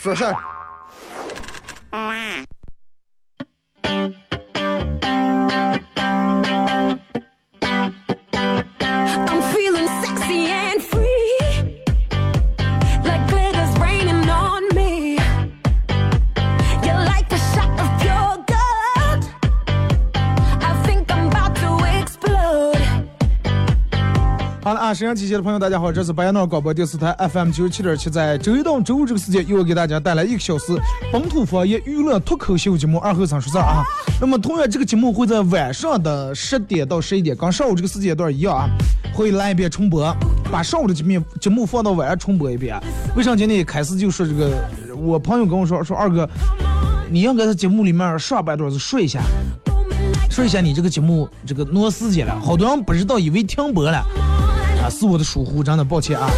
说事儿。沈阳机械的朋友，大家好，这是白羊脑广播电视台 FM 九十七点七，在周一到周五这个时间，又给大家带来一个小时本土方言娱乐脱口秀节目《二后生说事》啊。那么同样，这个节目会在晚上的十点到十一点，跟上午这个时间段一样啊，会来一遍重播，把上午的节目节目放到晚上重播一遍。为啥今天开始就说这个？我朋友跟我说说二哥，你应该在节目里面上半段子说一下，说一下你这个节目这个挪时间了，好多人不知道，以为停播了。是我的疏忽，真的抱歉啊！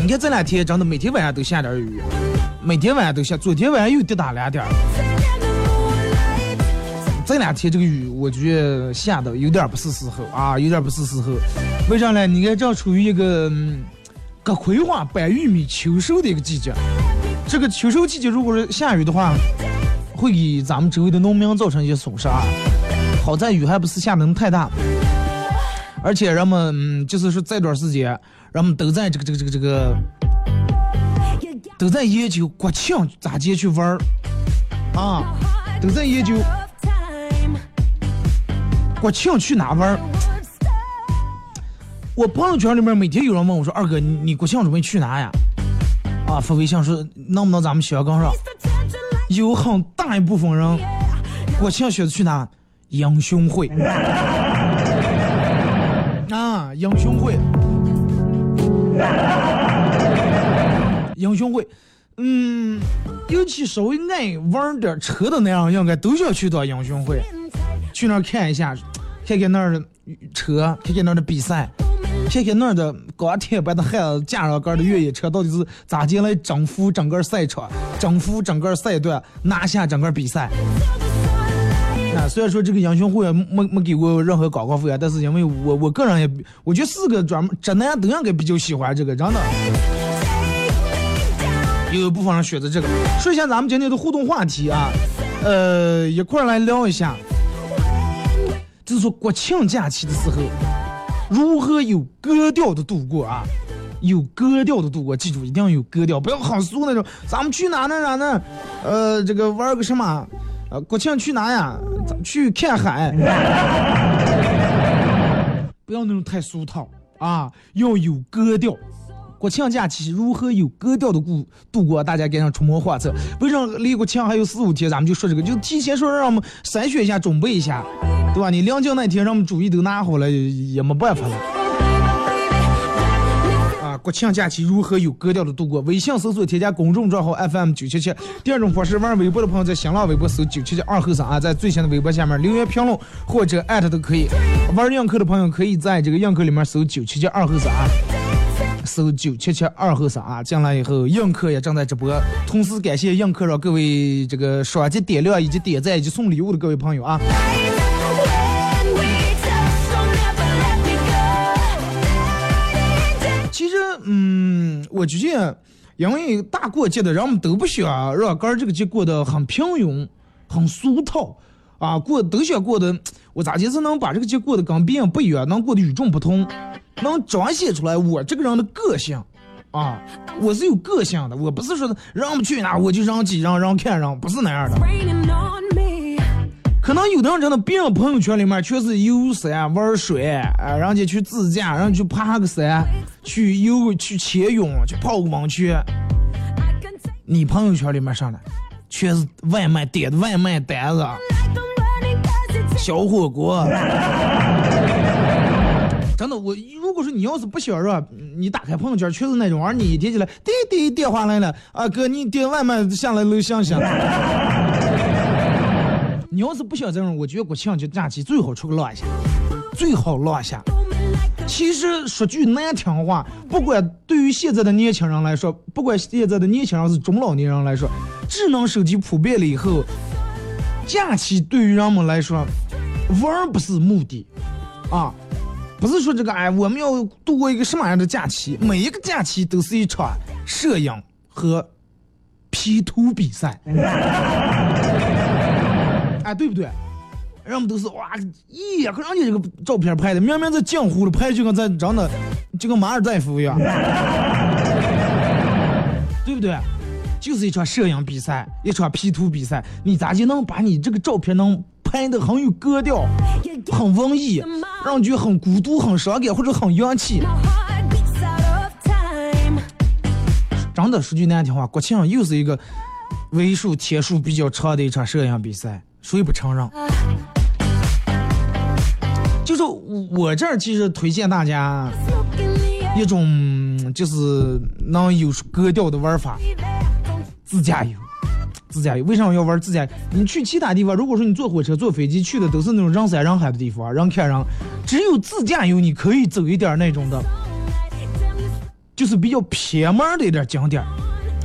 你看这两天真的每天晚上都下点雨，每天晚上都下，昨天晚上又滴打两点。这两天这个雨，我觉得下的有点不是时候啊，有点不是时候。为啥呢？你看正处于一个嗯割葵花、掰玉米、秋收的一个季节。这个秋收季节如果是下雨的话，会给咱们周围的农民造成一些损失啊。好在雨还不是下的那么太大，而且人们嗯，就是说这段时间，人们都在这个这个这个这个，都在研究国庆咋接去玩儿啊，都在研究国庆去哪玩儿。我朋友圈里面每天有人问我说：“二哥，你你国庆准备去哪呀？”啊，发微信说能不能咱们小刚上？有很大一部分人国庆选择去哪？英雄会。啊，英雄会，英雄会，嗯，尤其稍微爱玩点车的那样，应该都想去到英雄会，去那儿看一下，看看那儿的车，看看那儿的比赛，看看那儿的钢铁般的汉子架上杆的越野车到底是咋进来征服整个赛场，征服整个赛段，拿下整个比赛。啊，虽然说这个英雄会没没给过任何广告费啊，但是因为我我个人也，我觉得四个专门直男都应该比较喜欢这个，真的。有一部分人选择这个。说一下咱们今天的互动话题啊，呃，一块儿来聊一下，就是说国庆假期的时候，如何有格调的度过啊？有格调的度过，记住一定要有格调，不要很俗那种。咱们去哪哪哪哪，呃，这个玩个什么？啊，国庆去哪呀？去看海，不要那种太俗套啊，要有格调。国庆假期如何有格调的过度过？大家赶上出谋划策。为啥离国庆还有四五天，咱们就说这个，就提前说让我们筛选一下，准备一下，对吧？你临近那天，让我们主意都拿好了，也没办法了。国庆假期如何有格调的度过？微信搜索添加公众账号 FM 九七七。第二种方式，玩微博的朋友在新浪微博搜九七七二后生啊，在最新的微博下面留言评论或者艾特都可以。玩映客的朋友可以在这个映客里面搜九七七二后生啊。搜九七七二后生啊，进来以后，映客也正在直播。同时感谢映客让各位这个双击点亮以及点赞以及送礼物的各位朋友啊。嗯，我觉得，因为大过节的，人们都不想让哥儿这个节过得很平庸、很俗套啊，过都想过得，我咋就是能把这个节过得跟别人不一样，能过得与众不同，能彰显出来我这个人的个性啊，我是有个性的，我不是说让我们去哪我就让几让让看让，不是那样的。可能有的人真的别人朋友圈里面全是游山玩水，啊，人家去自驾，人家去爬个山，去游去潜泳，去泡个温泉。你朋友圈里面上的全是外卖点的外卖单子，小火锅，真的，我如果说你要是不想让，你打开朋友圈全是那种玩意儿，你一点起来，滴滴电话来了，啊哥，你点外卖下来楼行行。你要是不想这种，我觉得国庆节假期最好出去浪一下，最好浪一下。其实说句难听话，不管对于现在的年轻人来说，不管现在的年轻人是中老年人来说，智能手机普遍了以后，假期对于人们来说，玩不是目的，啊，不是说这个哎，我们要度过一个什么样的假期？每一个假期都是一场摄影和 P 图比赛，哎，对不对？人们都是哇，咦呀，可人家这个照片拍的，明明在江湖里拍，就跟在长得就跟马尔代夫一样，对不对？就是一场摄影比赛，一场 P 图比赛，你咋就能把你这个照片能拍的很有格调，很文艺，让人觉得很孤独、很伤感或者很洋气.真的说句难听话，国庆又是一个为数天数比较长的一场摄影比赛，谁不承认？就是我这儿其实推荐大家一种就是能有格调的玩法，自驾游。自驾游为什么要玩自驾？你去其他地方，如果说你坐火车、坐飞机去的都是那种人山人海的地方，人看人，只有自驾游你可以走一点那种的，就是比较偏门儿的一点景点儿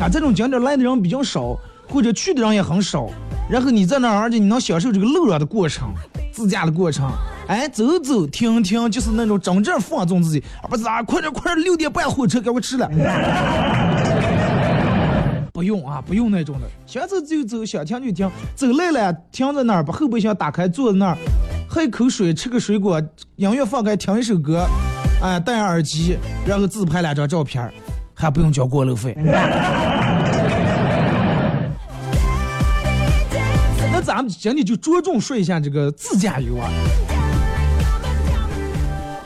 啊，这种景点儿来的人比较少，或者去的人也很少。然后你在那儿，而且你能享受这个路上的过程，自驾的过程。哎，走走停停，就是那种真正放纵自己，而不是啊，快点快点，六点半火车给我吃了。不用啊，不用那种的，想走就走，想停就停，走累了停在那儿，把后备箱打开，坐在那儿，喝一口水，吃个水果，音乐放开，听一首歌，哎，戴上耳机，然后自拍两张照片，还不用交过路费。那咱们今天就着重说一下这个自驾游啊，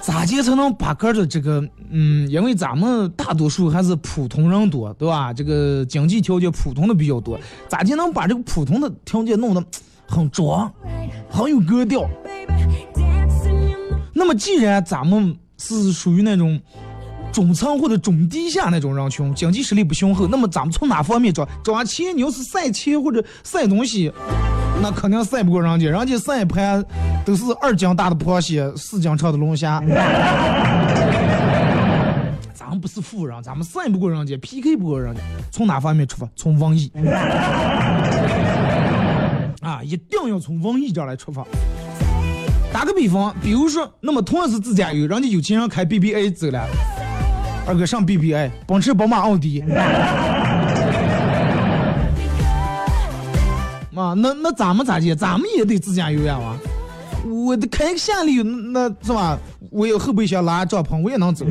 咋接才能把个的这个，嗯，因为咱们大多数还是普通人多，对吧？这个经济条件普通的比较多，咋就能把这个普通的条件弄得很装，很有格调.那么既然咱们是属于那种中层或者中低下那种人群，经济实力不雄厚，那么咱们从哪方面找？找钱，你要是晒钱或者晒东西，那肯定晒不过人家，人家晒一盘都是二斤大的螃蟹，四斤长的龙虾。咱们不是富人，咱们晒不过人家，PK 不过人家。从哪方面出发？从文艺。啊，一定要从文艺这来出发。打个比方，比如说，那么同样是自驾游，人家有钱人开 BBA 走了，二哥上 BBA，奔驰、宝马、奥迪。啊，那那咱们咋接？咱们也得自驾游呀嘛。我得开个夏利，那是吧？我有后备箱拉帐篷，我也能走。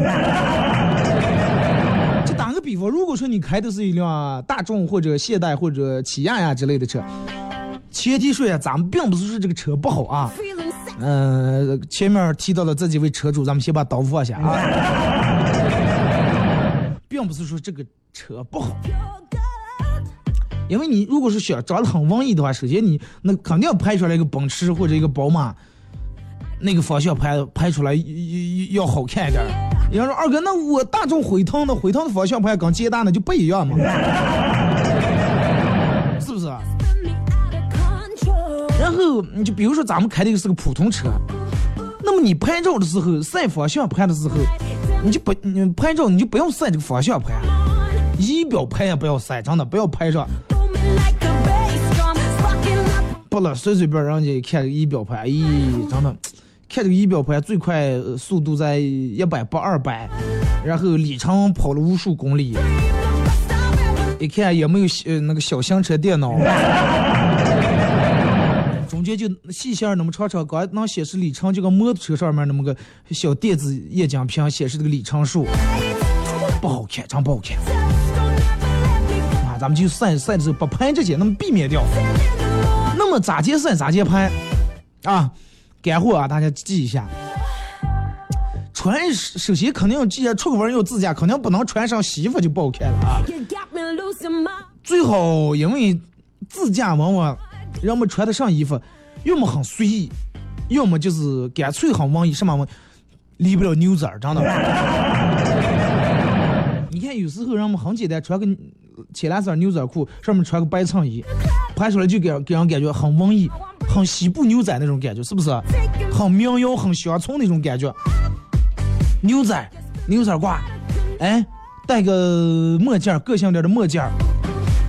就打个比方，如果说你开的是一辆大众或者现代或者起亚呀之类的车，前提说呀，咱们并不是说这个车不好啊。嗯，前面提到了这几位车主，咱们先把刀放下啊，并不是说这个车不好，因为你如果是想长得很文艺的话，首先你那肯定要拍出来一个奔驰或者一个宝马，那个方向拍拍出来要要好看一点儿。有人说二哥，那我大众辉腾的辉腾的方向盘跟捷达的就不一样嘛，是不是？然后你就比如说咱们开的是个普通车，那么你拍照的时候晒方向盘的时候，你就不你拍照你就不要晒这个方向盘，仪表盘也不要晒，真的不要拍上。不了，随随便让人家看个仪表盘，咦，真的，看这个仪表盘最快速度在一百八二百，然后里程跑了无数公里，Stop it. 一看也没有呃那个小行车电脑，中间就细线儿那么长长，刚能显示里程，就跟摩托车上面那么个小电子液晶屏显示这个里程数，不好看，真不好看啊！咱们就晒晒的时候不拍这些，那么避免掉。那么咋接晒咋接拍啊？干货啊，大家记一下。穿首先肯定，既然出门要自驾，肯定不能穿上西服就不好看了啊。最好因为自驾往往人们穿的上衣服，要么很随意，要么就是干脆很文艺，什么文离不了牛仔儿，真的。你看有时候人们很简单，穿个浅蓝色牛仔裤，上面穿个白衬衣，拍出来就给人给人感觉很文艺、很西部牛仔那种感觉，是不是？很民谣、很乡村那种感觉。牛仔、牛仔褂，哎，戴个墨镜，个性点的墨镜，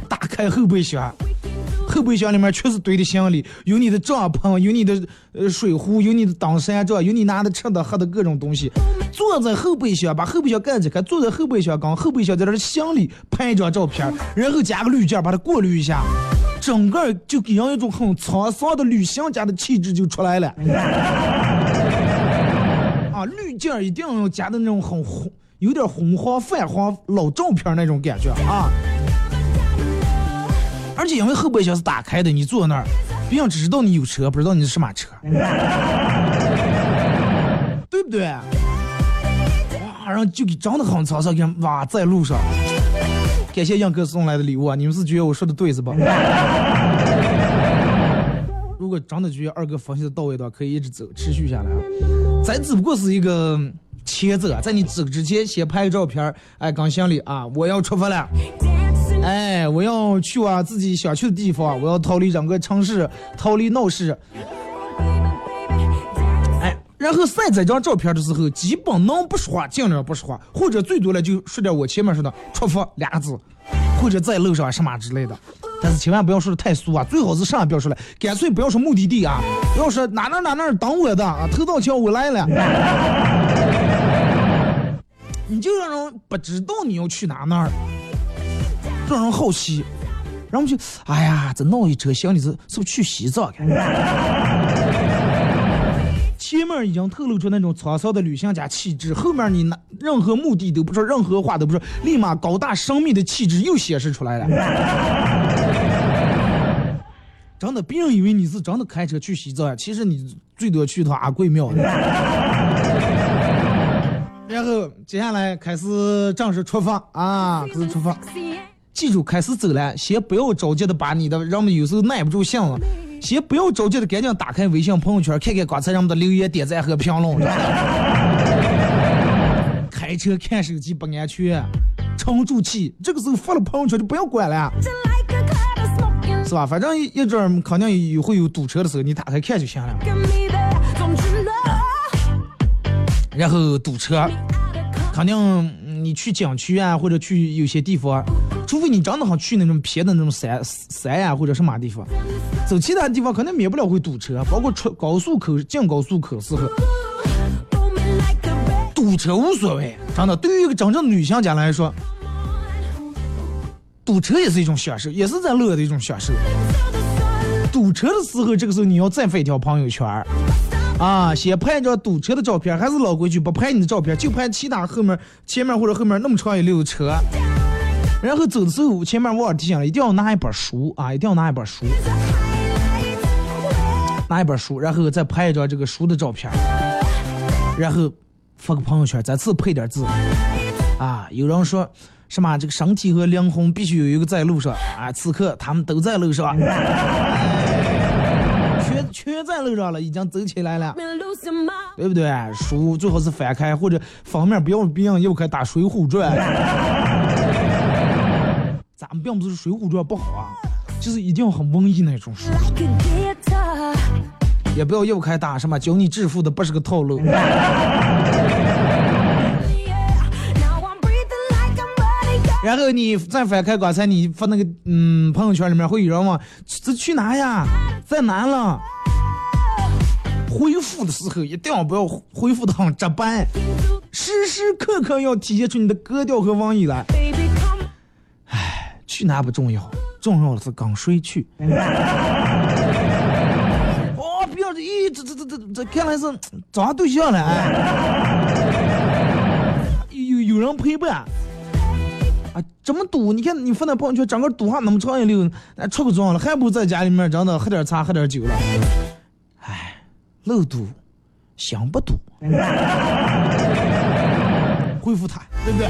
打开后备箱，后备箱里面全是堆的行李，有你的帐篷，有你的呃水壶，有你的登山杖，有你拿的吃的喝的各种东西。坐在后备箱，把后备箱盖起开，坐在后备箱，跟后备箱在那儿行李拍一张照片，然后加个滤镜把它过滤一下，整个就给人一种很沧桑的旅行家的气质就出来了。啊，滤镜一定要加的那种很红，有点红黄泛黄老照片那种感觉啊。而且因为后备箱是打开的，你坐那儿，别人只知道你有车，不知道你是什么车，对不对？哇，然后就给长得很沧桑，给哇，在路上。感谢杨哥送来的礼物啊！你们是觉得我说的对是吧？如果真的觉得二哥分析的到位的话，可以一直走，持续下来啊。咱只不过是一个前奏，在你走之前先拍个照片儿，哎，刚行李啊，我要出发了。哎，我要去我自己想去的地方，我要逃离整个城市，逃离闹市。哎，然后晒这张照片的时候，基本能不说话尽量不说话，或者最多了就说点我前面说的“出发”俩字，或者在路上什么之类的。但是千万不要说的太俗啊，最好是啥也不要说了，干脆不要说目的地啊，不要说哪哪哪哪等我的啊，头道桥我来了，你就让人不知道你要去哪哪儿。让人好奇，然后就哎呀，这闹一车行李是是不是去西藏？前面已经透露出那种沧桑的旅行家气质，后面你那任何目的都不说，任何话都不说，立马高大神秘的气质又显示出来了。真的，别人以为你是真的开车去西藏，其实你最多去趟阿贵庙。然后接下来开始正式出发啊，开始出发。记住，开始走了，先不要着急的把你的人们有时候耐不住性子，先不要着急的赶紧打开微信朋友圈，看看刚才人们的留言、点赞和评论。开车看手机不安全，沉住气。这个时候发了朋友圈就不要管了，是吧？反正一阵肯定也会有堵车的时候，你打开看就行了。然后堵车，肯定你去景区啊，或者去有些地方。除非你真的想去那种偏的那种山山呀或者什么地方，走其他地方可能免不了会堵车，包括出高速口进高速口时候，堵车无所谓，真的对于一个真正的旅行家来说，堵车也是一种享受，也是在乐的一种享受。堵车的时候，这个时候你要再发一条朋友圈儿啊，先拍一张堵车的照片，还是老规矩，不拍你的照片，就拍其他后面、前面或者后面那么长一溜的车。然后走的时候，前面我提醒了，一定要拿一本书啊，一定要拿一本书，拿一本书，然后再拍一张这个书的照片，然后发个朋友圈，再次配点字啊。有人说什么这个身体和灵魂必须有一个在路上啊，此刻他们都在路上，全全在路上了，已经走起来了，对不对？书最好是翻开，或者封面不要别人又开打《水浒传》。咱们并不是《水浒传》不好啊，就是一定要很文艺那种书，也不要又开打什么教你致富的不是个套路。然后你再翻开刚才你发那个嗯朋友圈里面会有人问这去哪呀，在哪了？恢复的时候一定要不要恢复的很直白，时时刻刻要体现出你的格调和文艺来。去哪不重要，重要的是跟谁去。哦，不要这，咦，这这这这这，看来是找对象了哎。有有人陪伴啊？这么堵？你看你发那朋友圈，整个堵上那么长一溜，那出个妆了，还不如在家里面真的喝点茶，喝点酒了。哎，路堵，想不堵。恢复他，对不对？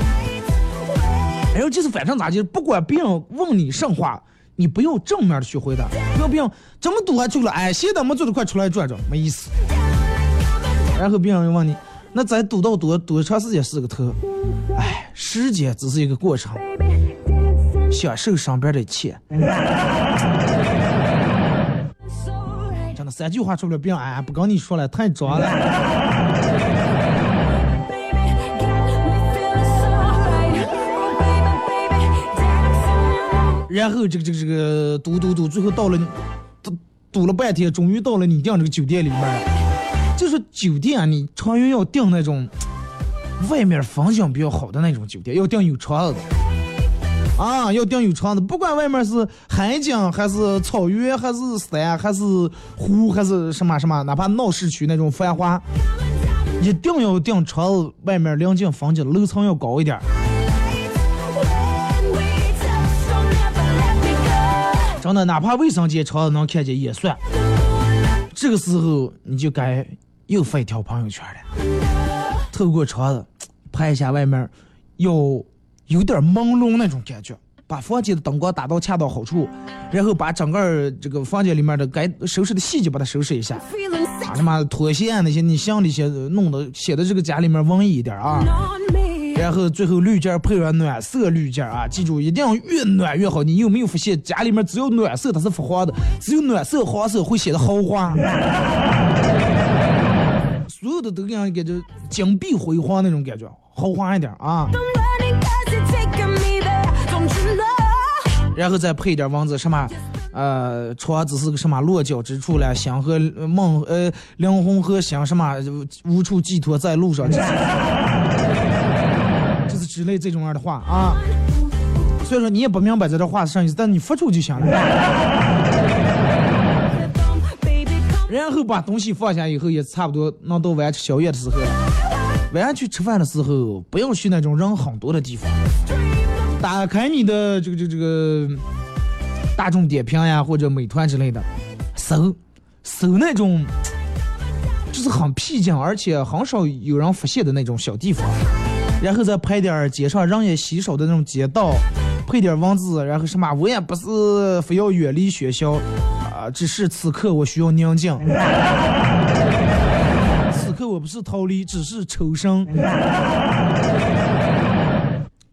然后就是反正咋就不管别人问你什么话，你不要正面的去回答，不要别人这么堵还去了，哎，现在没走得快出来转转，没意思。然后别人又问你，那咱堵到多多长时间是个头？哎，时间只是一个过程，享受上边的一切。真的三句话出不了，别让哎，不跟你说了，太装了。然后这个这个这个堵堵堵，最后到了堵堵了半天，终于到了你订这个酒店里面。就是酒店，你长远要订那种外面风景比较好的那种酒店，要订有窗子的啊，要订有窗子，不管外面是海景还是草原还是山还是湖还是什么什么，哪怕闹市区那种繁华，一定要订窗子外面临近风景，楼层要高一点真的，哪怕卫生间窗子能看见也算。这个时候你就该又发一条朋友圈了，透过窗子拍一下外面，有有点朦胧那种感觉，把房间的灯光打到恰到好处，然后把整个这个房间里面的该收拾的细节把它收拾一下，把他妈拖鞋啊那些你想那些弄的显得这个家里面文艺一点啊。然后最后绿件配上暖色滤件啊，记住一定要越暖越好。你有没有发现家里面只有暖色它是发黄的，只有暖色黄色会显得豪华，所有的都让人感觉金碧辉煌那种感觉，豪华一点啊。然后再配点文字什么，呃，床只是个什么落脚之处了，心和梦呃灵魂和心什么无处寄托在路上。之类这种样的话啊，所以说你也不明白这段话是啥意思，但你发出就行了。然后把东西放下以后，也差不多弄到晚上宵夜的时候了。晚上去吃饭的时候，不要去那种人很多的地方。打开你的这个这个这个大众点评呀，或者美团之类的，搜搜那种就是很僻静，而且很少有人发现的那种小地方。然后再拍点街上人也稀少的那种街道，配点文字，然后什么我也不是非要远离学校，啊，只是此刻我需要宁静。此刻我不是逃离，只是抽身。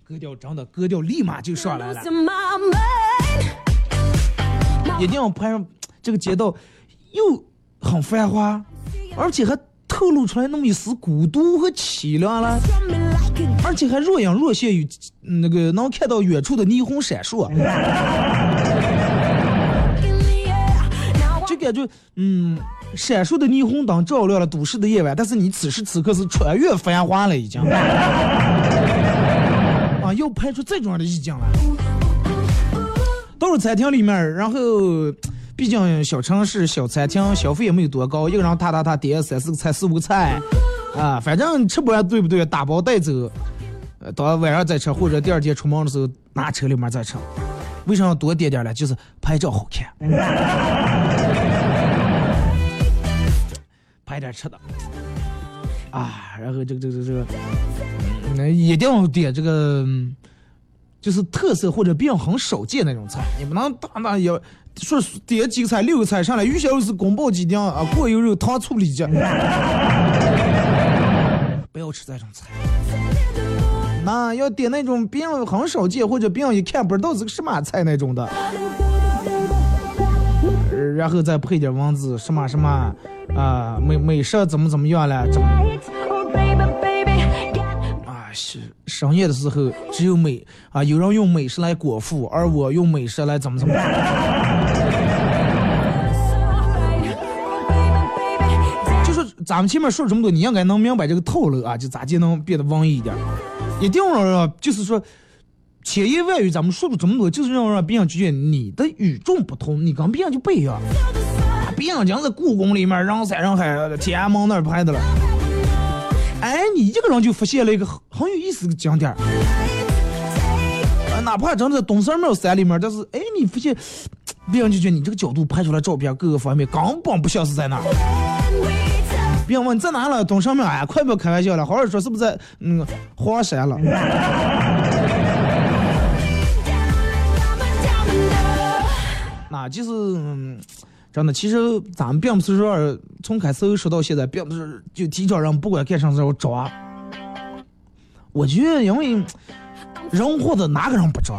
割掉真的割掉立马就上来了，一定要拍上这个街道又很繁华，而且还透露出来那么一丝孤独和凄凉了。而且还若隐若现，有那个能看到远处的霓虹闪烁，就感觉嗯，闪烁的霓虹灯照亮了都市的夜晚，但是你此时此刻是穿越繁华了，已经。啊，又拍出这种样的意境来。到了餐厅里面，然后毕竟小城市小餐厅消费也没有多高，一个人踏踏踏点三四个菜四五个菜。啊，反正吃不完对不对？打包带走，呃，到晚上再吃，或者第二天出门的时候拿车里面再吃。为什么要多点点呢？就是拍照好看，拍点吃的。啊，然后这个这个这个，那一定要点这个，就是特色或者比较很少见那种菜，你不能大大要说点几个菜六个菜上来，鱼香肉丝、宫保鸡丁啊，过油肉、糖醋里脊。不要吃这种菜，那要点那种别人很少见或者别人一看不知道是个什么菜那种的，然后再配点文字什么什么啊美美食怎么怎么样了，怎么是深夜的时候只有美啊有人用美食来果腹，而我用美食来怎么怎么。就是咱们前面说了这么多，你应该能明白这个套路啊，就咋就能变得文艺一点。一定要让，就是说，千言万语咱们说了这么多，就是要让别人觉得你的与众不同，你跟别人就不一样。别人讲在故宫里面人山人海，天安门那儿拍的了。哎，你一个人就发现了一个很很有意思的景点儿。哪怕真的在东三庙山里面，但是哎，你发现别人就觉得你这个角度拍出来照片各个方面根本不像是在那儿。别人问你在哪了？东上面哎，快不要开玩笑了，好好说是不是在嗯黄山了？那就是真的，其实咱们并不是说从开始说到现在，并不是就提倡人不管干啥时候抓。我觉得，因为人活着哪个人不抓？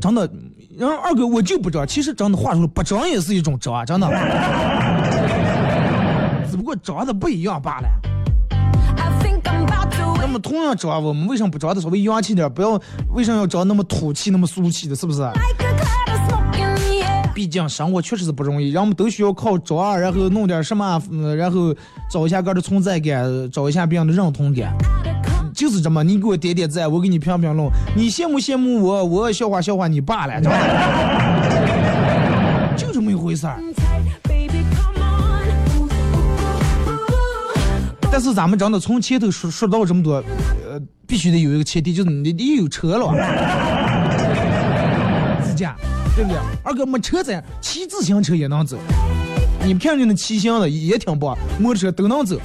真的，然后二哥我就不抓。其实真的话说了，不抓也是一种抓，真的。只不过抓的不一样罢了。那么同样抓，我们为什么不抓的稍微洋气点？不要为什么要抓那么土气、那么俗气的？是不是？毕竟生活确实是不容易，人们都需要靠找啊，然后弄点什么，嗯然后找一下个的存在感，找一下别人的认同感。就是这么，你给我点点赞，我给你评评论，你羡慕羡慕我，我笑话笑话你罢了，知道吧？就这么一回事儿。但是咱们真的从前头说说到这么多，呃，必须得有一个前提，就是你得有车了，自驾，对不对？二哥没车咱骑自行车也能走，你们看见那骑行的也挺棒，摩托车都能走。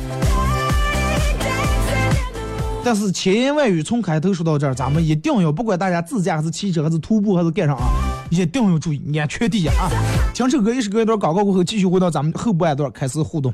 但是千言万语从开头说到这儿，咱们一定要不管大家自驾还是骑车还是徒步还是干啥啊，一定要注意安全第一啊！听首歌，一首歌一段广告过后，继续回到咱们后半段开始互动。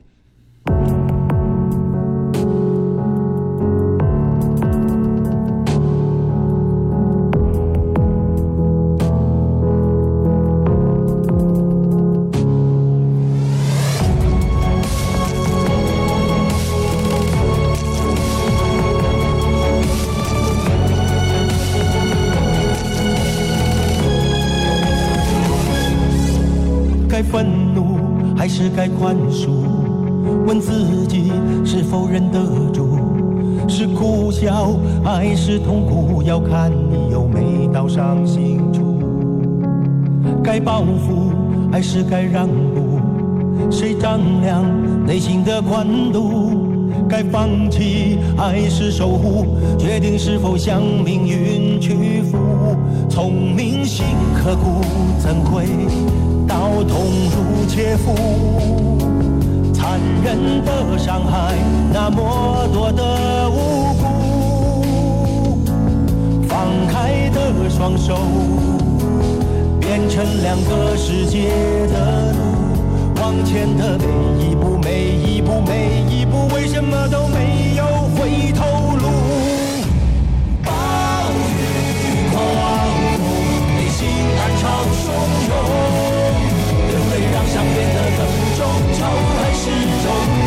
该愤怒还是该宽恕？问自己是否忍得住？是苦笑还是痛苦？要看你有没到伤心处。该报复还是该让步？谁丈量内心的宽度？该放弃还是守护？决定是否向命运屈服？聪明心刻骨，怎会到痛如切肤？残忍的伤害，那么多的无辜。放开的双手，变成两个世界的路。往前的每一步，每一步，每一步，为什么都没有回头恨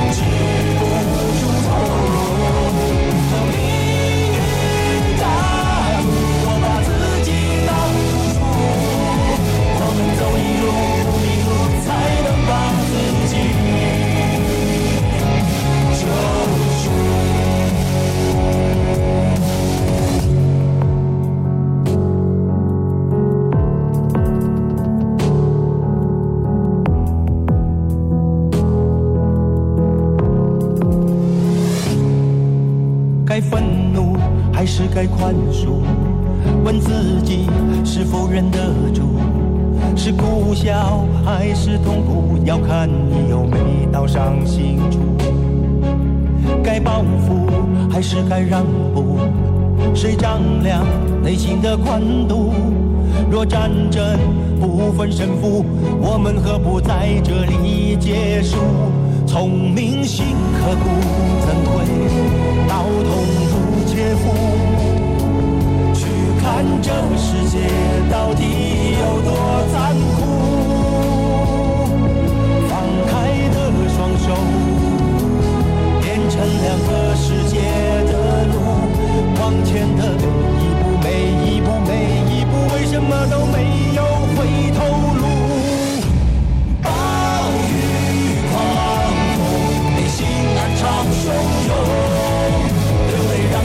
该愤怒还是该宽恕？问自己是否忍得住？是苦笑还是痛苦？要看你有没到伤心处。该报复还是该让步？谁丈量内心的宽度？若战争不分胜负，我们何不在这里结束？聪明心刻骨，怎会刀痛如切肤？去看这世界到底有多残酷。放开的双手，变成两个世界的路。往前的每一步，每一步，每一步，为什么都没有回头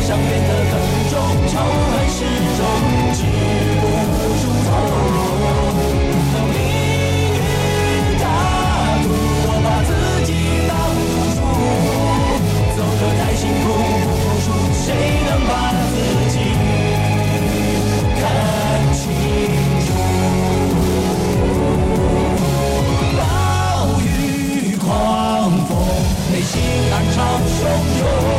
相约的很重，仇恨始终止不住。走命运的赌，我把自己当赌注，走得太辛苦，谁能把自己看清楚？暴雨狂风，内心暗潮汹涌。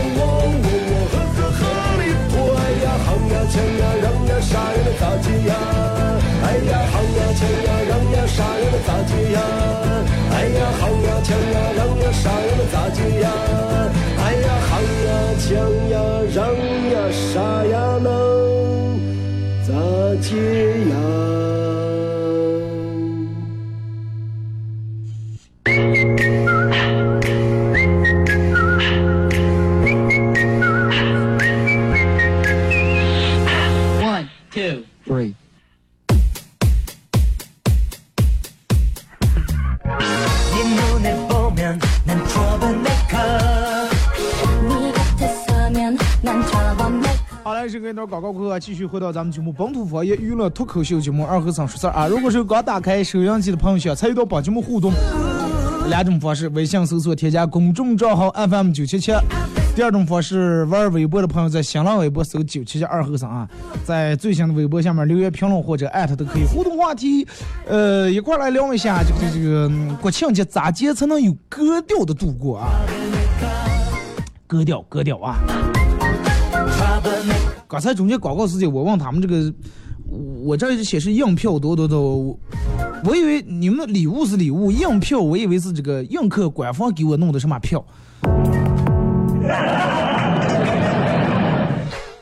钱呀锵呀让呀啥呀那咋地呀？哎呀好呀钱呀让呀啥呀那咋地呀？哎呀好呀钱呀让呀啥呀那咋地呀？哎呀好呀钱呀让呀啥呀能咋接呀？一段广告过后，继续回到咱们节目本土方言娱乐脱口秀节目二和尚说事儿啊。如果是刚打开收音机的朋友，想参与到本节目互动，两种方式：微信搜索添加公众账号 FM 九七七；第二种方式，玩微博的朋友在新浪微博搜九七七二和尚啊，在最新的微博下面留言评论或者艾特都可以。互动话题，呃，一块来聊一下这个这个国庆节咋节才能有格调的度过啊？格调格调啊！刚才中间广告时间，我问他们这个，我这儿显示硬票多多多，我以为你们的礼物是礼物，硬票我以为是这个映客官方给我弄的什么票。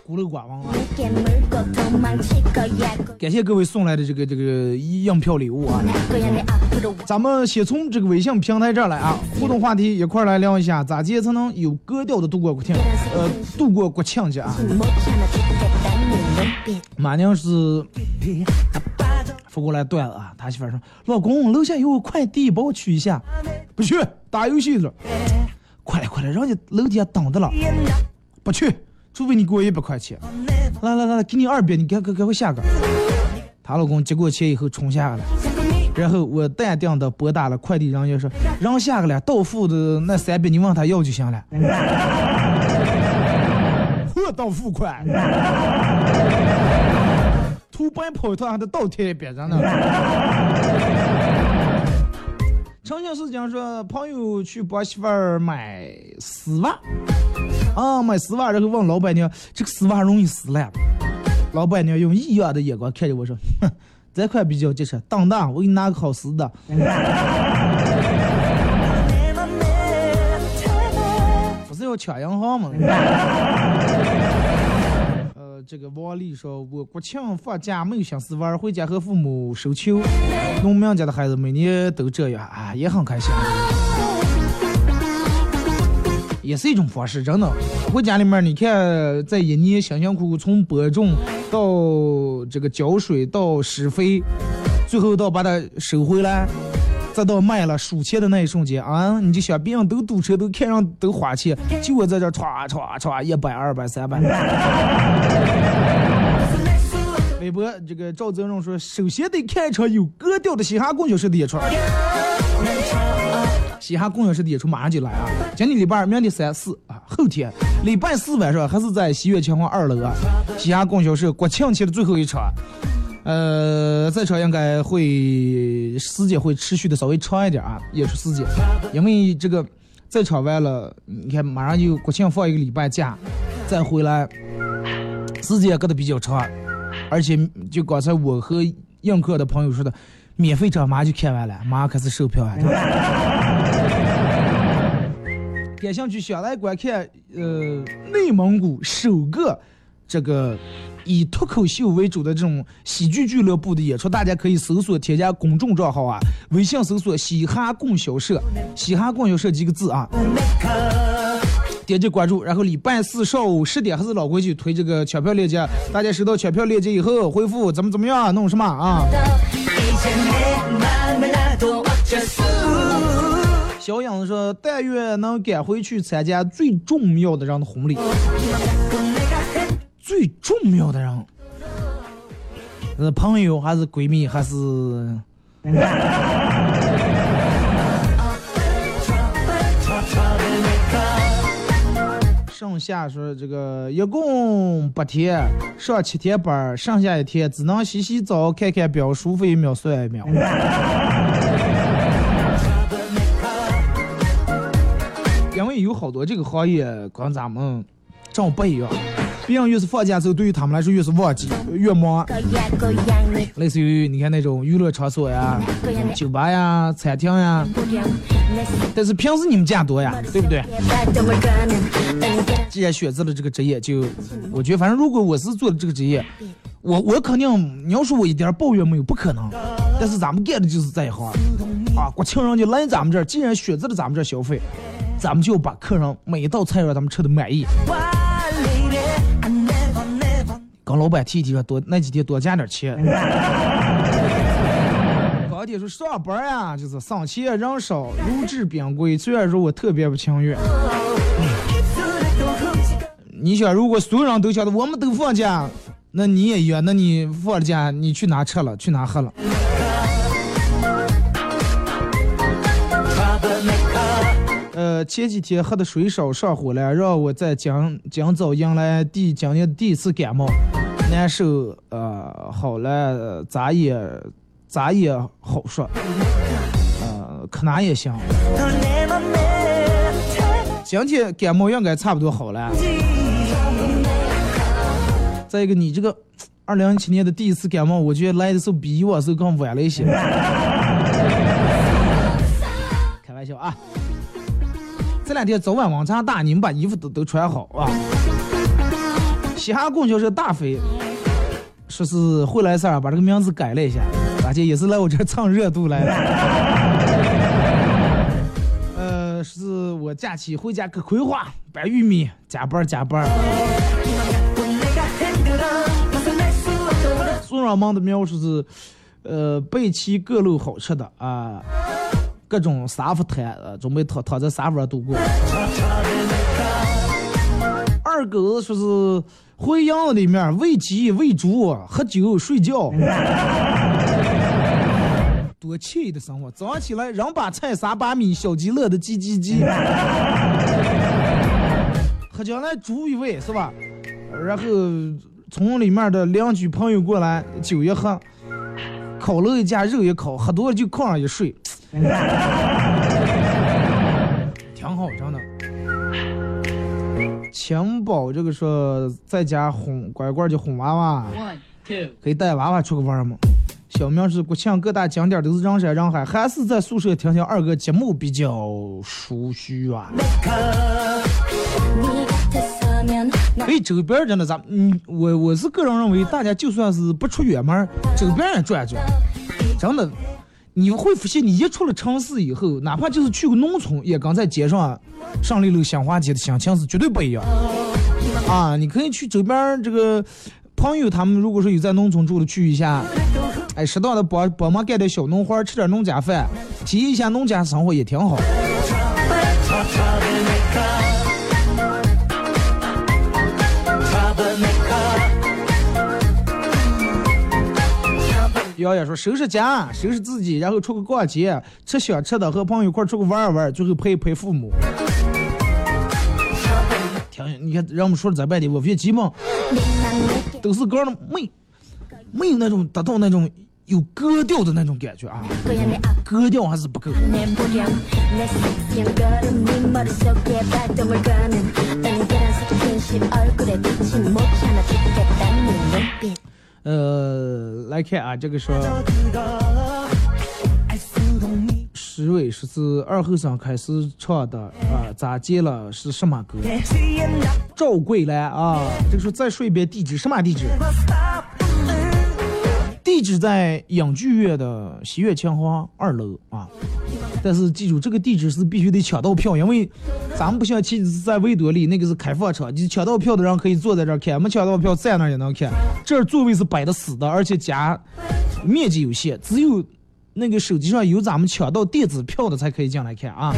孤陋寡闻啊。感谢各位送来的这个这个样票礼物啊。咱们先从这个微信平台这来啊互动话题一块来聊一下咋接才能有格调的度过国庆呃度过国庆节啊。马宁是发过来段子啊他媳妇说老公楼下有个快递帮我取一下不去打游戏去快来快来人家楼底下等着了不去。除非你给我一百块钱。来来来，给你二百，你赶赶赶快下个。她老公接过钱以后冲下了，然后我淡定的拨打了快递人员说：“让下个了，到付的那三百你问他要就行了。”货到付款。图奔跑一趟还得倒贴一边上呢。曾经是讲说，朋友去帮媳妇儿买丝袜，啊，买丝袜，然后问老板娘，这个丝袜容易撕烂。老板娘用异样的眼光看着我说，哼，这款比较结实，当当，我给你拿个好撕的。不是要抢银行吗？呃，这个王丽说，我国庆放假没有心思玩，回家和父母收球。农民家的孩子每年都这样啊，也很开心，也是一种方式，真的。回家里面，你看，在一年辛辛苦苦从播种到这个浇水到施肥，最后到把它收回来。再到卖了数钱的那一瞬间啊，你就想别人都堵车，都看上都花钱，就我在这歘歘歘一百、二百、三百。微博这个赵泽荣说，首先得看一场有格调的嘻哈供销社的演出。嘻哈供销社的演出马上就来啊！今天礼拜二，明天三四啊，后天礼拜四晚上还是在西苑秦皇二楼啊，嘻哈供销社国庆期的最后一场。呃，这场应该会时间会持续的稍微长一点啊，演出时间，因为这个这场完了，你看马上就国庆放一个礼拜假，再回来，时间隔得比较长，而且就刚才我和映客的朋友说的，免费场马上就看完了，马上开始售票啊。感兴趣想来观看，呃，内蒙古首个这个以脱口秀为主的这种喜剧俱乐部的演出，大家可以搜索添加公众账号啊，微信搜索“嘻哈供销社”，嘻哈供销社几个字啊。点击关注，然后礼拜四上午十点还是老规矩推这个抢票链接，大家收到抢票链接以后回复怎么怎么样弄什么啊？小影子说：“但愿能赶回去参加最重要的人的婚礼。最重要的人，是朋友还是闺蜜还是？剩下说这个一共八天，上七天班，剩下一天只能洗洗澡、看看表，舒服一秒算一秒。因为有好多这个行业跟咱们正不一样，别人越是放假之后，对于他们来说越是旺季，越忙。类似于你看那种娱乐场所呀、酒吧呀、餐厅呀，但是平时你们见多呀，对不对？既然选择了这个职业，就我觉得，反正如果我是做的这个职业，我我肯定，你要说我一点抱怨没有，不可能。但是咱们干的就是这一行啊，国庆人就来咱们这儿，既然选择了咱们这儿消费，咱们就把客人每一道菜让咱们吃的满意。跟老板提一提说多那几天多加点钱。刚爹说上班呀，就是省钱人少，入质变贵。虽然说我特别不情愿。你想，如果所有人都晓得我们都放假，那你也约，那你放了假，你去哪吃了，去哪喝了？呃，前几天喝的水少上火了，让我在今今早迎来第今年第一次感冒，难受。呃，好了，咋也咋也好说，呃，可哪也行。今天感冒应该差不多好了。再一个，你这个二零一七年的第一次感冒，我觉得来的时候比以往时候更晚了一些。开玩笑啊！这两天早晚温差大，你们把衣服都都穿好啊！嘻哈供销社大飞说是会来事儿，把这个名字改了一下，而且也是来我这儿蹭热度来了。呃，是我假期回家割葵花掰玉米，加班加班。送上门的描述是，呃，备齐各路好吃的啊。各种沙发摊，呃，准备躺躺在沙发上度过。二狗说是回营子里面喂鸡、喂猪、喝酒、睡觉，多惬意的生活。早上起来，人把菜，撒把米，小鸡乐的叽叽叽。喝将来煮一喂是吧？然后从里面的邻居朋友过来，酒一喝，烤肉一架，肉一烤，喝多了就炕上一睡。挺好，真的。钱宝这个说在家哄乖乖就哄娃娃，可以带娃娃出去玩吗？小明是国庆各大景点都是人山人海，还是在宿舍听听二哥节目比较舒适啊？哎，周边真的咱嗯，我我是个人认为，大家就算是不出远门，周边也转转，真的。你会发现，你一出了城市以后，哪怕就是去个农村，也跟在街上上六楼香花街的心情是绝对不一样。啊，你可以去周边这个朋友他们，如果说有在农村住的，去一下，哎，适当的帮帮忙干点小农活，吃点农家饭，体验一下农家生活也挺好。瑶瑶说：“收拾家，收拾自己，然后出去逛街，吃想吃的，和朋友一块出去玩一玩，最后陪一陪父母。听，你看，让我们说了这半天，我发现基本都是个的没没有那种达到那种有格调的那种感觉啊，格调还是不够。呃，来看啊，这个说，石伟说是二后生开始唱的啊，咋接了？是什么歌？赵桂兰啊，这个说再说一遍地址，什么地址？地址在影剧院的西苑清华二楼啊。但是记住，这个地址是必须得抢到票，因为咱们不像其实在维多利那个是开放场，你抢到票的人可以坐在这儿看，没抢到票在那儿也能看。这儿座位是摆的死的，而且加面积有限，只有那个手机上有咱们抢到电子票的才可以进来看啊。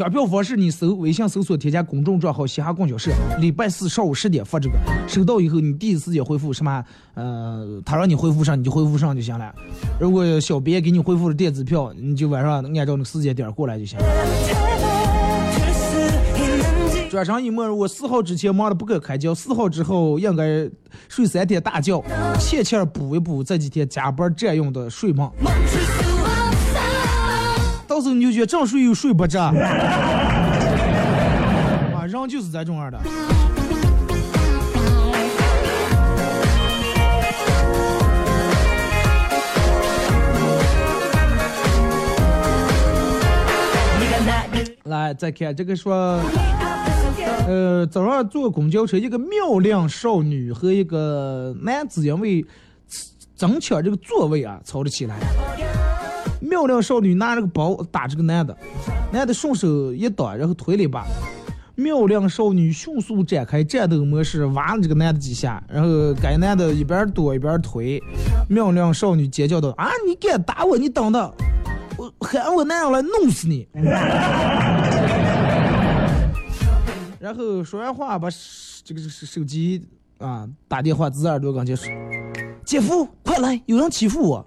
抢票方式，你搜微信搜索添加公众账号“嘻哈供销社”，礼拜四上午十点发这个，收到以后你第一时间回复什么？呃，他让你回复上你就回复上就行了。如果小编给你回复了电子票，你就晚上按照那个时间点过来就行了。转身一默，我四号之前忙得不可开交，四号之后应该睡三天大觉，欠欠补一补这几天加班占用的睡梦。到时候你就觉得正睡又睡不着，啊，人就是这种样的。来，再看这个说，呃，早上坐公交车，一个妙龄少女和一个男子因为争抢这个座位啊，吵了起来。妙龄少女拿着个包打这个男的，男的顺手一挡，然后推了一把。妙龄少女迅速展开战斗模式，挖了这个男的几下，然后该男的一边躲一边推。妙龄少女尖叫道：“啊，你敢打我？你等等，我喊我男人来弄死你！”然后说完话，把这个手手机啊打电话自耳朵跟前说：“姐夫，快来，有人欺负我。”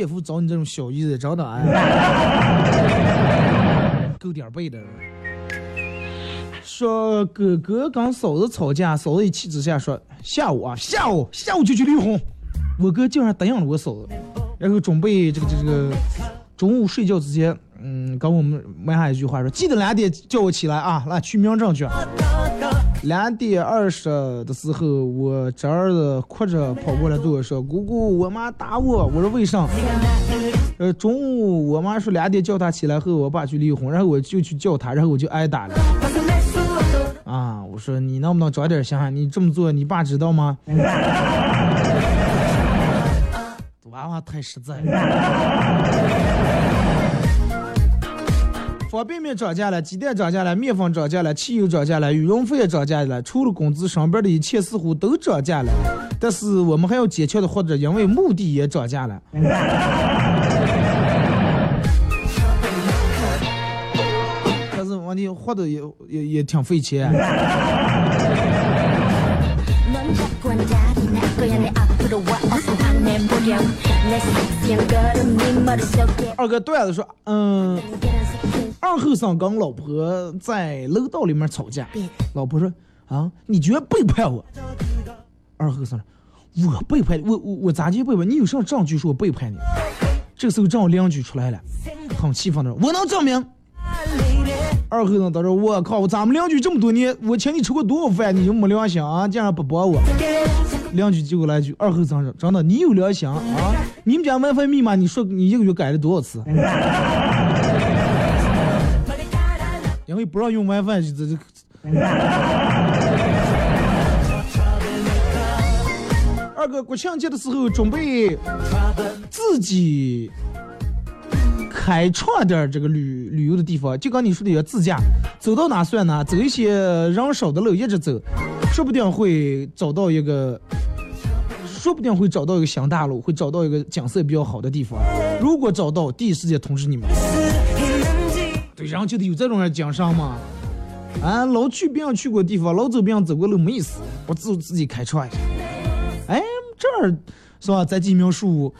你姐夫找你这种小姨子找的哎，够点儿背的。说哥哥跟嫂子吵架，嫂子一气之下说：“下午啊，下午下午就去离婚。”我哥竟然答应了我嫂子，然后准备这个这个中午睡觉之前，嗯，跟我们埋下一句话说：“记得两点叫我起来啊，来去民政局。”两点二十的时候，我侄儿子哭着跑过来对我说：“姑姑，我妈打我。”我说：“为啥？”呃，中午我妈说两点叫他起来和我爸去离婚，然后我就去叫他，然后我就挨打了。啊，我说你能不能长点心？你这么做，你爸知道吗？娃娃太实在了。方便面涨价了，鸡蛋涨价了，面粉涨价了，汽油涨价了，羽绒服也涨价了，除了工资，上边的一切似乎都涨价了。但是我们还要坚强的活着，因为目的也涨价了。但是问题活的也也也挺费钱。二哥段子说，嗯，二后生跟老婆在楼道里面吵架，老婆说啊，你居然背叛我。二后生说，我背叛，我我我咋就背叛你？有啥证据说我背叛你？这个时候正好邻居出来了，很气愤的说，我能证明。二后生他说，我靠，咱们邻居这么多年，我请你吃过多少饭，你就没良心啊？竟然不帮我。邻居就给我来句，二后生说，真的，你有良心啊？你们家 WiFi 密码，你说你一个月改了多少次？不让用 WiFi，这这。二哥国庆节的时候准备自己开创点这个旅旅游的地方，就跟你说的要自驾，走到哪算哪，走一些人少的路一直走，说不定会找到一个，说不定会找到一个新大陆，会找到一个景色比较好的地方。如果找到，第一时间通知你们。对，然后就得有这种人经商嘛。啊，老去别人去过地方，老走别人走过路没意思，我自自己开创一下。哎，这儿是吧？栽几苗树，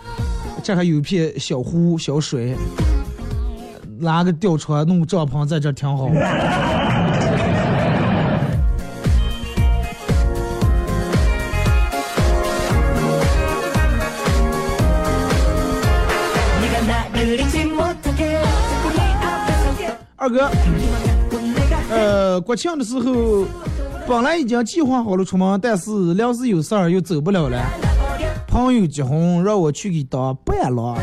这还有一片小湖小水，拿个吊床，弄个帐篷在这儿挺好。哥，呃，国庆的时候本来已经计划好了出门，但是临时有事儿又走不了了。朋友结婚让我去给当伴郎，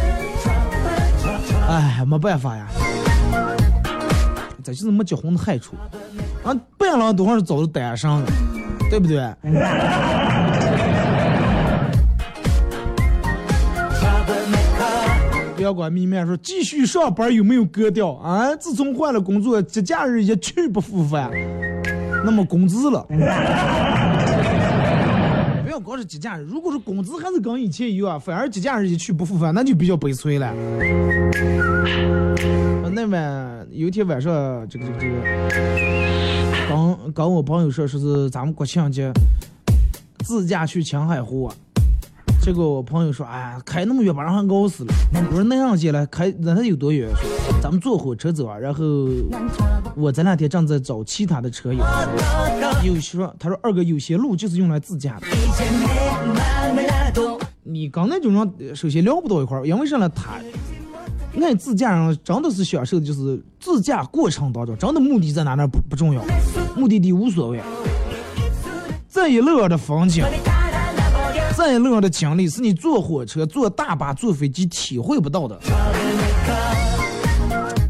哎，没办法呀，这就是没结婚的害处。啊，伴郎多少是找的单身的，对不对？不要管明面说继续上班有没有格调啊？自从换了工作，节假日一去不复返，那么工资了。不要光是节假日，如果说工资还是跟以前一样，反而节假日一去不复返，那就比较悲催了。那晚有一天晚上，这个这个这个，刚刚我朋友说，说是咱们国庆节自驾去青海湖啊。结果我朋友说：“哎呀，开那么远把人还熬死了。”我说：“那样去了，开那他有多远？”说：“咱们坐火车走啊，然后我这两天正在找其他的车友，有些说他说二哥有些路就是用来自驾的。你跟那种人首先聊不到一块儿，因为啥呢？他爱自驾人真的是享受的就是自驾过程当中，真的目的在哪那不不重要，目的地无所谓。这一路上的风景，这一路上的经历，是你坐火车、坐大巴、坐飞机体会不到的。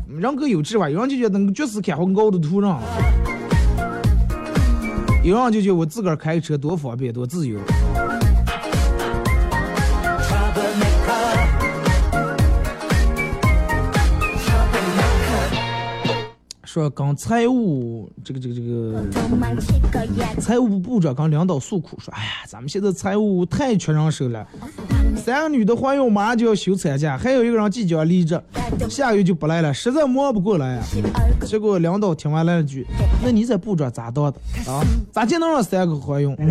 人各有志吧，有人就觉得那个脚是开很高的土壤，有人就觉得我自个儿开车多方便多自由。说跟财务这个这个这个财务部部长跟领导诉苦说，哎呀，咱们现在财务太缺人手了，三个女的怀孕马上就要休产假，还有一个人即将离职，下个月就不来了，实在忙不过来呀。结果领导听完来了句，那你这部长咋当的啊？咋就能让三个怀孕？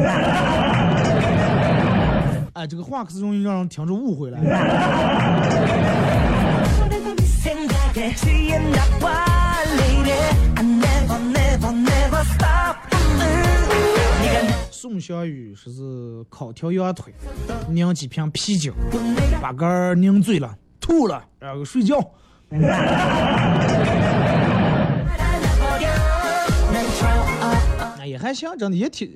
哎，这个话可是容易让人听着误会了。宋小雨说是烤条羊腿，拧几瓶啤酒，把杆儿拧醉了，吐了，然后睡觉。哎，也还行，真的也挺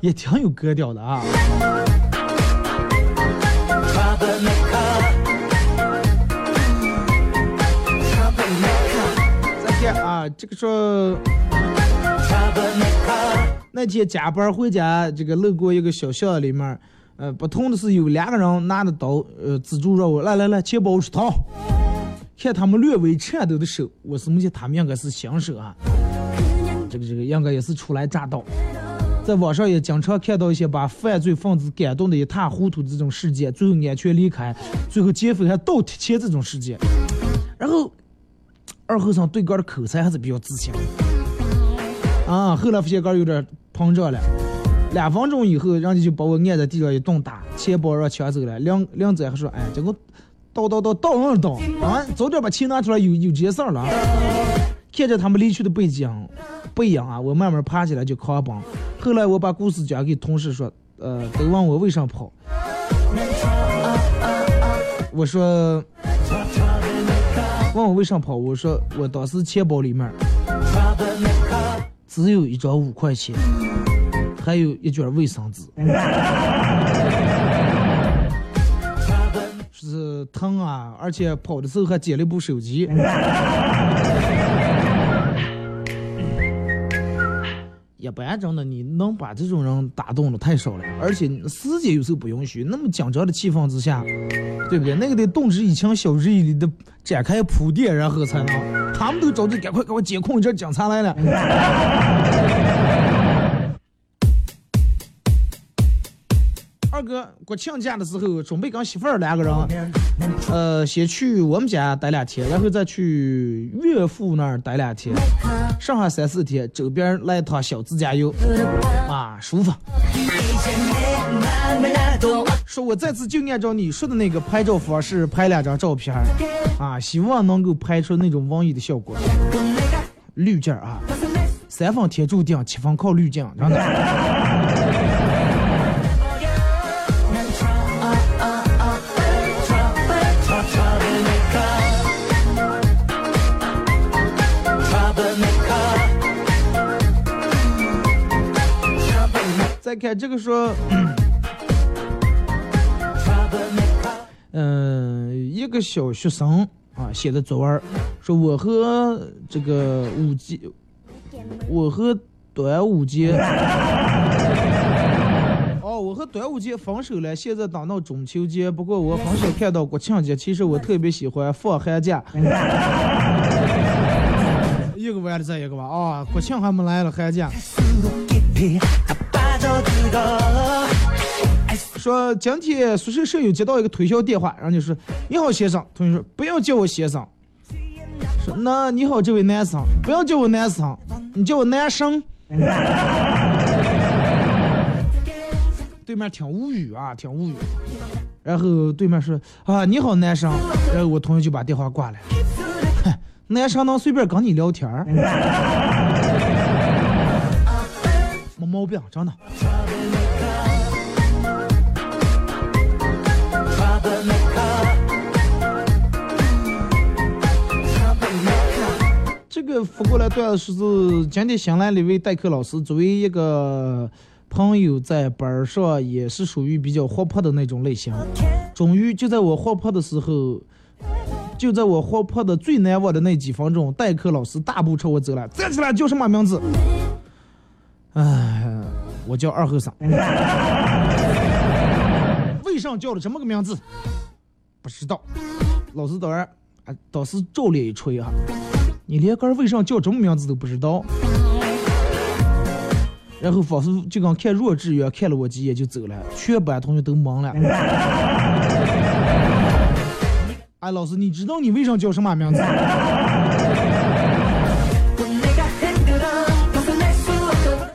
也挺有格调的啊。啊，这个说。那天加班回家，这个路过一个小巷里面，呃，不同的是有两个人拿着刀，呃，资助让我来来来，钱包我出掏。看他们略微颤抖的手，我是目前他们应该是新手啊，这个这个应该也是初来乍到。在网上也经常看到一些把犯罪分子感动的一塌糊涂这种事件，最后安全离开，最后劫匪还倒贴钱这种事件。然后二和尚对个的口才还是比较自信。啊，后来发现杆有点膨胀了，两分钟以后，人家就把我按在地上一顿打，钱包让抢走了。两两仔还说，哎，这个倒倒倒倒上倒啊，早点把钱拿出来，有有这事了。看着他们离去的背景背影啊，我慢慢爬起来就狂奔。后来我把故事讲给同事说，呃，都问我为啥跑，我说，问我为啥跑，我说我当时钱包里面。只有一张五块钱，还有一卷卫生纸，是疼啊！而且跑的时候还捡了一部手机。一般真的，你能把这种人打动的太少了，而且时间有时候不允许。那么紧张的气氛之下，对不对？那个得动之以情，晓之以理的展开铺垫，然后才能。他们都着急，赶快给我监控，这警察来了。二哥国庆假的时候，准备跟媳妇儿两个人，呃，先去我们家待两天，然后再去岳父那儿待两天，剩下三四天，周边来一趟小自驾游，啊，舒服。说我这次就按照你说的那个拍照方式拍两张照片，啊，希望能够拍出那种文艺的效果。滤镜啊，三分天注定，七分靠滤镜，真的。再看这个说，嗯，一个小学生啊写的作文，说我和这个五节，我和端午节，哦，我和端午节分手了，现在等到中秋节，不过我很少看到国庆节，其实我特别喜欢放寒假。一个完了再一个吧，啊，国庆还没来了，寒假。说今天宿舍舍友接到一个推销电话，然后就说：“你好，先生。”同学说：“不要叫我先生。”说：“那你好，这位男生，不要叫我男生，你叫我男生。”对面挺无语啊，挺无语。然后对面说：“啊，你好，男生。”然后我同学就把电话挂了。男生能随便跟你聊天儿，毛病，真的。这个发过来段子是今天新来了一位代课老师，作为一个朋友，在班上也是属于比较活泼的那种类型。终于就在我活泼的时候，就在我活泼的最难忘的那几分钟，代课老师大步朝我走来，站起来叫什么名字？哎，我叫二后生。为啥叫了这么个名字？不知道。老师当然啊，当时照脸一吹哈，你连个儿为啥叫这么名字都不知道？然后仿佛就跟看弱智一样，看了我几眼就走了，全班同学都懵了。哎，老师，你知道你为啥叫什么名字？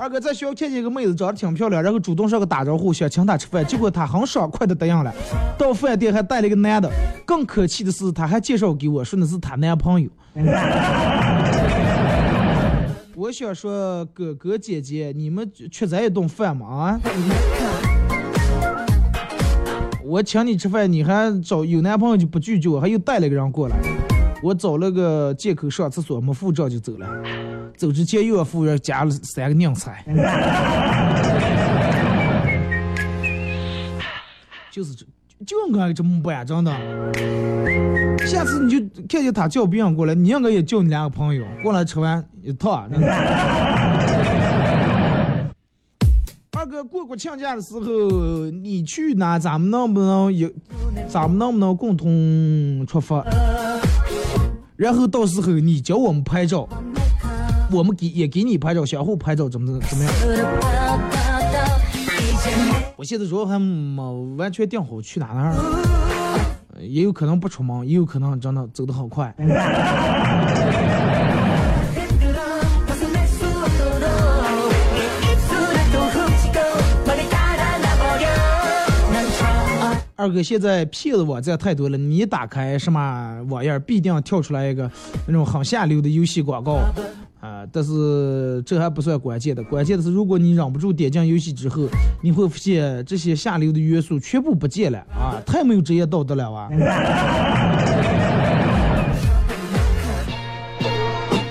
二哥在学校看见一个妹子长得挺漂亮，然后主动上个打招呼，想请她吃饭，结果她很爽快的答应了。到饭店还带了一个男的，更可气的是，她还介绍给我说那是她男朋友。我想说，哥哥姐姐，你们缺咱一顿饭吗？啊？我请你吃饭，你还找有男朋友就不拒绝我，还又带了个人过来。我找了个借口上厕所，没付账就走了。走之前又让服务员加了三个拧菜。就是这，就应该这么办，真的。下次你就看见他叫别人过来，你应该也叫你两个朋友过来吃完一套。真的 二哥过国庆假的时候你去哪？咱们能不能有？咱们能不能共同出发？然后到时候你教我们拍照，我们给也给你拍照，相互拍照，怎么怎么样？我现在主要还没完全定好去哪哪儿，也有可能不出门，也有可能真的走得好快。二哥，现在骗子网站太多了，你打开什么网页，必定跳出来一个那种很下流的游戏广告，啊！但是这还不算关键的，关键的是，如果你忍不住点进游戏之后，你会发现这些下流的元素全部不见了啊！太没有职业道德了啊！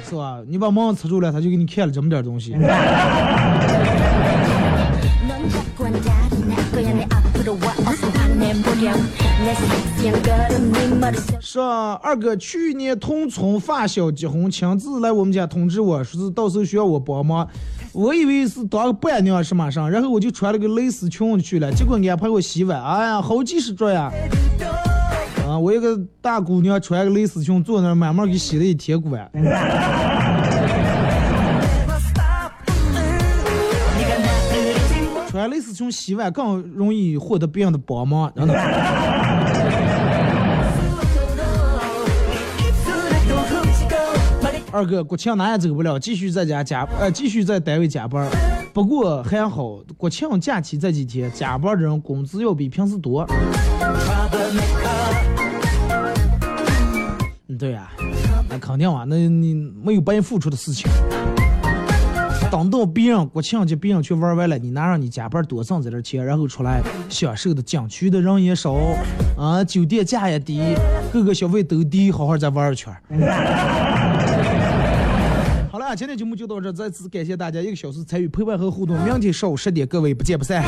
是吧？你把门吃住了，他就给你看了这么点东西。说二哥去年同村发小结婚，亲自来我们家通知我说是到时候需要我帮忙。我以为是当个伴娘是马上，然后我就穿了个蕾丝裙去了，结果安排我洗碗，哎呀，好几十桌呀！啊，我一个大姑娘穿个蕾丝裙坐那，慢慢给洗了一天锅。穿蕾丝裙洗碗更容易获得别人的帮忙，真的。二哥，国庆哪也走不了，继续在家加呃，继续在单位加班。不过还好，国庆假期这几天加班的人工资要比平时多。对呀，那肯定啊，那你没有白付出的事情。等到别人国庆节别人去玩完了，你拿上你加班多挣这点钱，然后出来享受的景区的人也少，啊，酒店价也低，各个消费都低，好好再玩一圈。好了，今天节目就到这，再次感谢大家一个小时参与陪伴和互动。明天上午十点，各位不见不散。